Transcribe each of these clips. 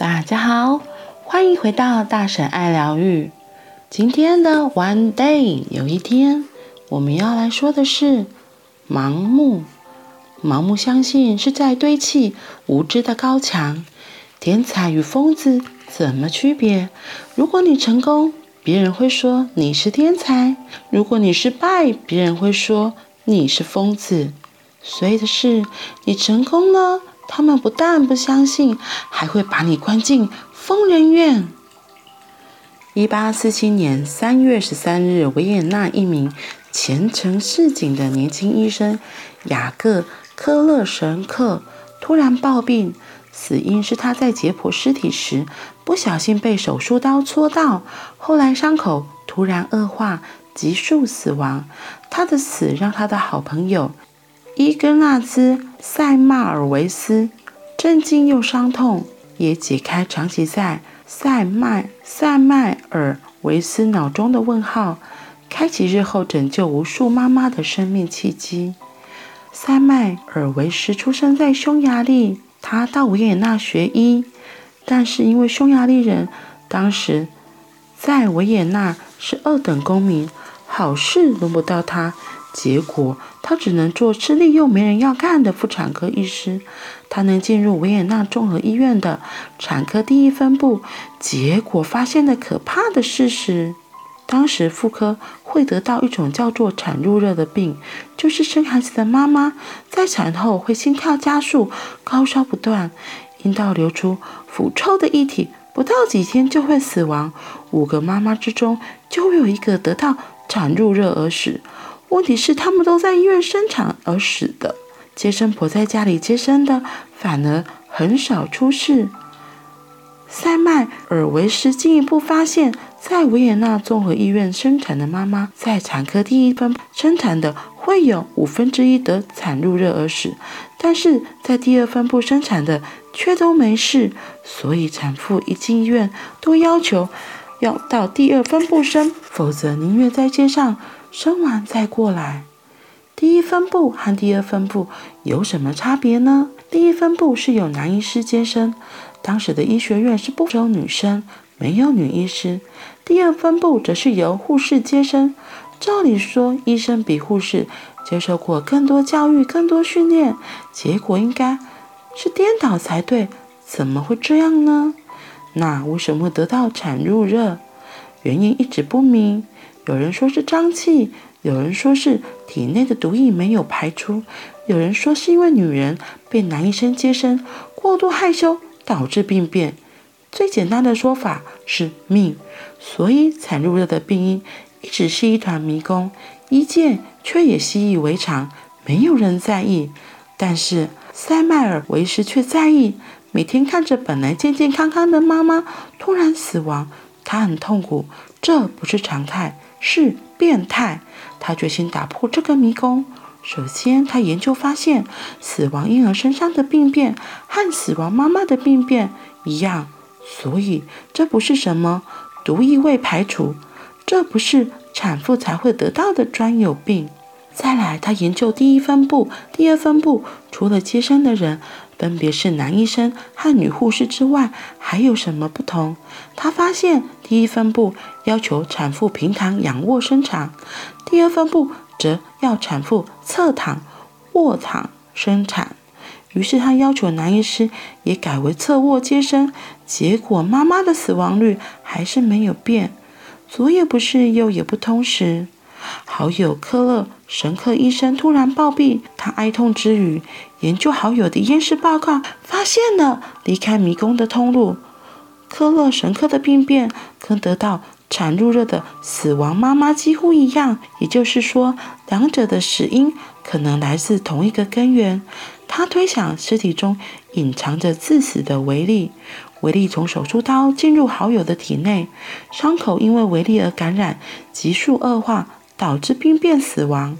大家好，欢迎回到大婶爱疗愈。今天的 One Day 有一天，我们要来说的是盲目。盲目相信是在堆砌无知的高墙。天才与疯子怎么区别？如果你成功，别人会说你是天才；如果你失败，别人会说你是疯子。所以的是，你成功了。他们不但不相信，还会把你关进疯人院。一八四七年三月十三日，维也纳一名前程似锦的年轻医生雅各·科勒神克突然暴病，死因是他在解剖尸体时不小心被手术刀戳到，后来伤口突然恶化，急速死亡。他的死让他的好朋友。伊根纳兹·塞麦尔维斯震惊又伤痛，也解开长期在塞麦塞麦尔维斯脑中的问号，开启日后拯救无数妈妈的生命契机。塞麦尔维斯出生在匈牙利，他到维也纳学医，但是因为匈牙利人当时在维也纳是二等公民，好事轮不到他。结果，他只能做吃力又没人要干的妇产科医师。他能进入维也纳综合医院的产科第一分部，结果发现了可怕的事实：当时妇科会得到一种叫做产褥热的病，就是生孩子的妈妈在产后会心跳加速、高烧不断，阴道流出腐臭的液体，不到几天就会死亡。五个妈妈之中就会有一个得到产褥热而死。问题是，他们都在医院生产而死的，接生婆在家里接生的反而很少出事。塞麦尔维斯进一步发现，在维也纳综合医院生产的妈妈，在产科第一分生产的会有五分之一得产褥热而死，但是在第二分部生产的却都没事。所以产妇一进医院都要求要到第二分部生，否则宁愿在街上。生完再过来。第一分部和第二分部有什么差别呢？第一分部是由男医师接生，当时的医学院是不收女生，没有女医师。第二分部则是由护士接生。照理说，医生比护士接受过更多教育、更多训练，结果应该是颠倒才对，怎么会这样呢？那为什么得到产褥热？原因一直不明。有人说是胀气，有人说是体内的毒液没有排出，有人说是因为女人被男医生接生过度害羞导致病变。最简单的说法是命，所以产褥热的病因一直是一团迷宫，医界却也习以为常，没有人在意。但是塞麦尔维斯却在意，每天看着本来健健康康的妈妈突然死亡，他很痛苦，这不是常态。是变态，他决心打破这个迷宫。首先，他研究发现，死亡婴儿身上的病变和死亡妈妈的病变一样，所以这不是什么毒液未排除，这不是产妇才会得到的专有病。再来，他研究第一分部、第二分部，除了接生的人。分别是男医生和女护士之外，还有什么不同？他发现第一分部要求产妇平躺仰卧生产，第二分部则要产妇侧躺卧躺生产。于是他要求男医师也改为侧卧接生，结果妈妈的死亡率还是没有变。左也不是，右也不通时。好友科勒神科医生突然暴毙，他哀痛之余，研究好友的验尸报告，发现了离开迷宫的通路。科勒神科的病变跟得到产褥热的死亡妈妈几乎一样，也就是说，两者的死因可能来自同一个根源。他推想尸体中隐藏着致死的微粒，微粒从手术刀进入好友的体内，伤口因为维利而感染，急速恶化。导致病变死亡。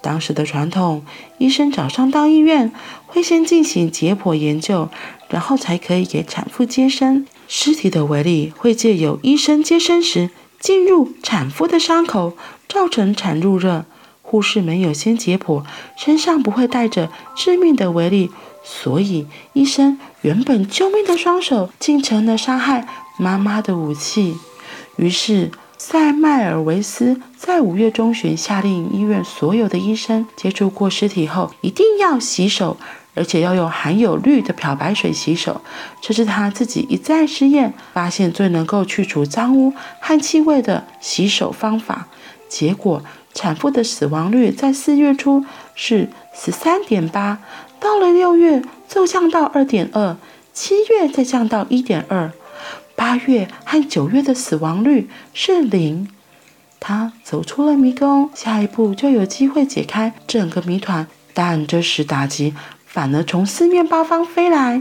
当时的传统，医生早上到医院会先进行解剖研究，然后才可以给产妇接生。尸体的威力会借由医生接生时进入产妇的伤口，造成产褥热。护士没有先解剖，身上不会带着致命的威力，所以医生原本救命的双手竟成了杀害妈妈的武器。于是塞麦尔维斯在五月中旬下令医院所有的医生接触过尸体后一定要洗手。而且要用含有氯的漂白水洗手，这是他自己一再试验发现最能够去除脏污和气味的洗手方法。结果，产妇的死亡率在四月初是十三点八，到了六月骤降到二点二，七月再降到一点二，八月和九月的死亡率是零。他走出了迷宫，下一步就有机会解开整个谜团。但这时打击。反而从四面八方飞来。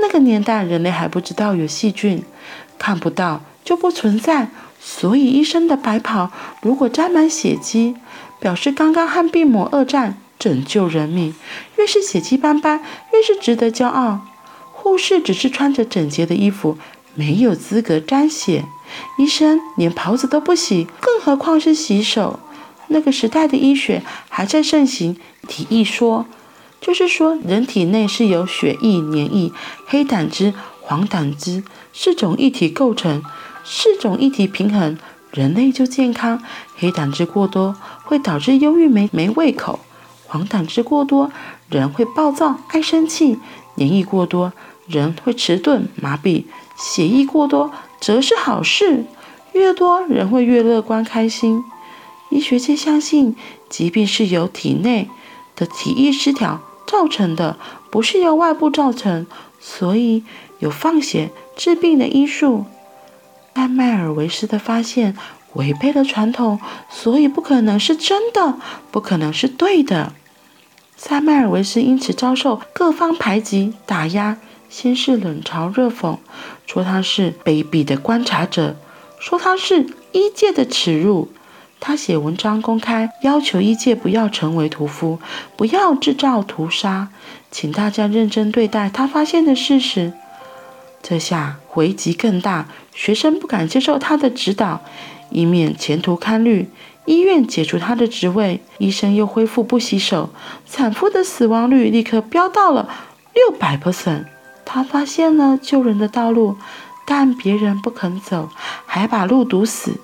那个年代，人类还不知道有细菌，看不到就不存在。所以，医生的白袍如果沾满血迹，表示刚刚和病魔恶战，拯救人命。越是血迹斑斑，越是值得骄傲。护士只是穿着整洁的衣服，没有资格沾血。医生连袍子都不洗，更何况是洗手？那个时代的医学还在盛行体液说。就是说，人体内是由血液、粘液、黑胆汁、黄胆汁四种液体构成，四种液体平衡，人类就健康。黑胆汁过多会导致忧郁、没没胃口；黄胆汁过多，人会暴躁、爱生气；粘液过多，人会迟钝、麻痹；血液过多则是好事，越多人会越乐观、开心。医学界相信，疾病是由体内的体液失调。造成的不是由外部造成，所以有放血治病的医术。塞麦尔维斯的发现违背了传统，所以不可能是真的，不可能是对的。塞麦尔维斯因此遭受各方排挤打压，先是冷嘲热讽，说他是卑鄙的观察者，说他是医界的耻辱。他写文章公开要求医界不要成为屠夫，不要制造屠杀，请大家认真对待他发现的事实。这下回击更大，学生不敢接受他的指导，以免前途堪虑。医院解除他的职位，医生又恢复不洗手，产妇的死亡率立刻飙到了六百 percent。他发现了救人的道路，但别人不肯走，还把路堵死。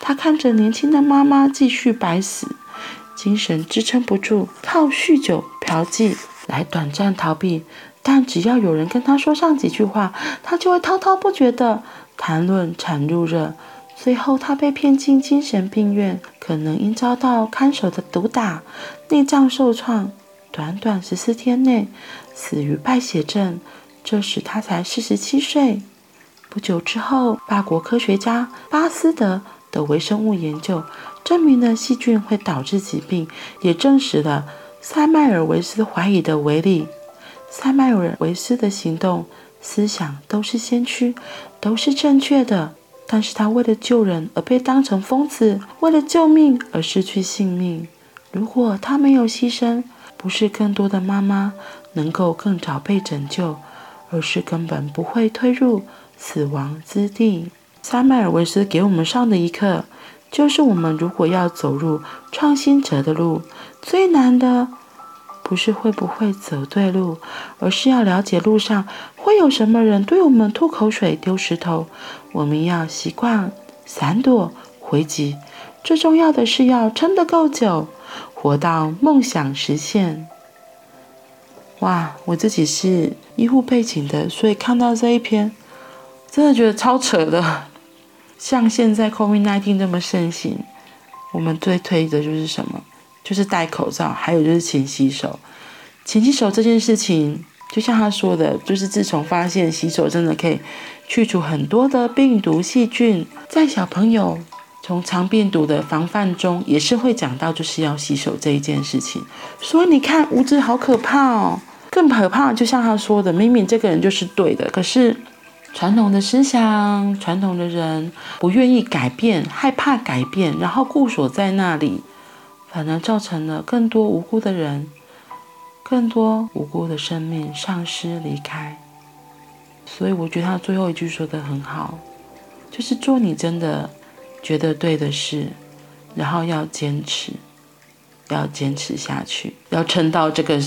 他看着年轻的妈妈继续白死，精神支撑不住，靠酗酒、嫖妓来短暂逃避。但只要有人跟他说上几句话，他就会滔滔不绝地谈论产褥热。最后，他被骗进精神病院，可能因遭到看守的毒打，内脏受创，短短十四天内死于败血症。这时他才四十七岁。不久之后，法国科学家巴斯德。的微生物研究证明了细菌会导致疾病，也证实了塞麦尔维斯怀疑的威力。塞麦尔维斯的行动、思想都是先驱，都是正确的。但是他为了救人而被当成疯子，为了救命而失去性命。如果他没有牺牲，不是更多的妈妈能够更早被拯救，而是根本不会推入死亡之地。萨麦尔维斯给我们上的一课，就是我们如果要走入创新者的路，最难的不是会不会走对路，而是要了解路上会有什么人对我们吐口水、丢石头。我们要习惯闪躲、回击，最重要的是要撑得够久，活到梦想实现。哇，我自己是医护背景的，所以看到这一篇，真的觉得超扯的。像现在 COVID-19 这么盛行，我们最推的就是什么？就是戴口罩，还有就是勤洗手。勤洗手这件事情，就像他说的，就是自从发现洗手真的可以去除很多的病毒细菌，在小朋友从肠病毒的防范中，也是会讲到就是要洗手这一件事情。所以你看，无知好可怕哦！更可怕，就像他说的，明明这个人就是对的，可是。传统的思想，传统的人不愿意改变，害怕改变，然后固守在那里，反而造成了更多无辜的人，更多无辜的生命丧失离开。所以我觉得他最后一句说得很好，就是做你真的觉得对的事，然后要坚持。要坚持下去，要撑到这个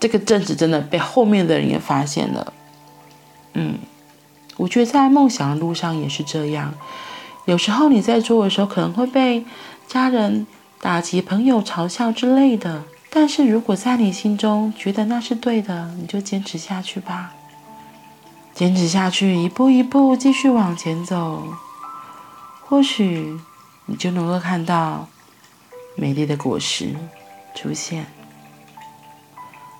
这个阵子真的被后面的人也发现了。嗯，我觉得在梦想的路上也是这样。有时候你在做的时候，可能会被家人打击、朋友嘲笑之类的。但是如果在你心中觉得那是对的，你就坚持下去吧。坚持下去，一步一步继续往前走，或许你就能够看到美丽的果实出现，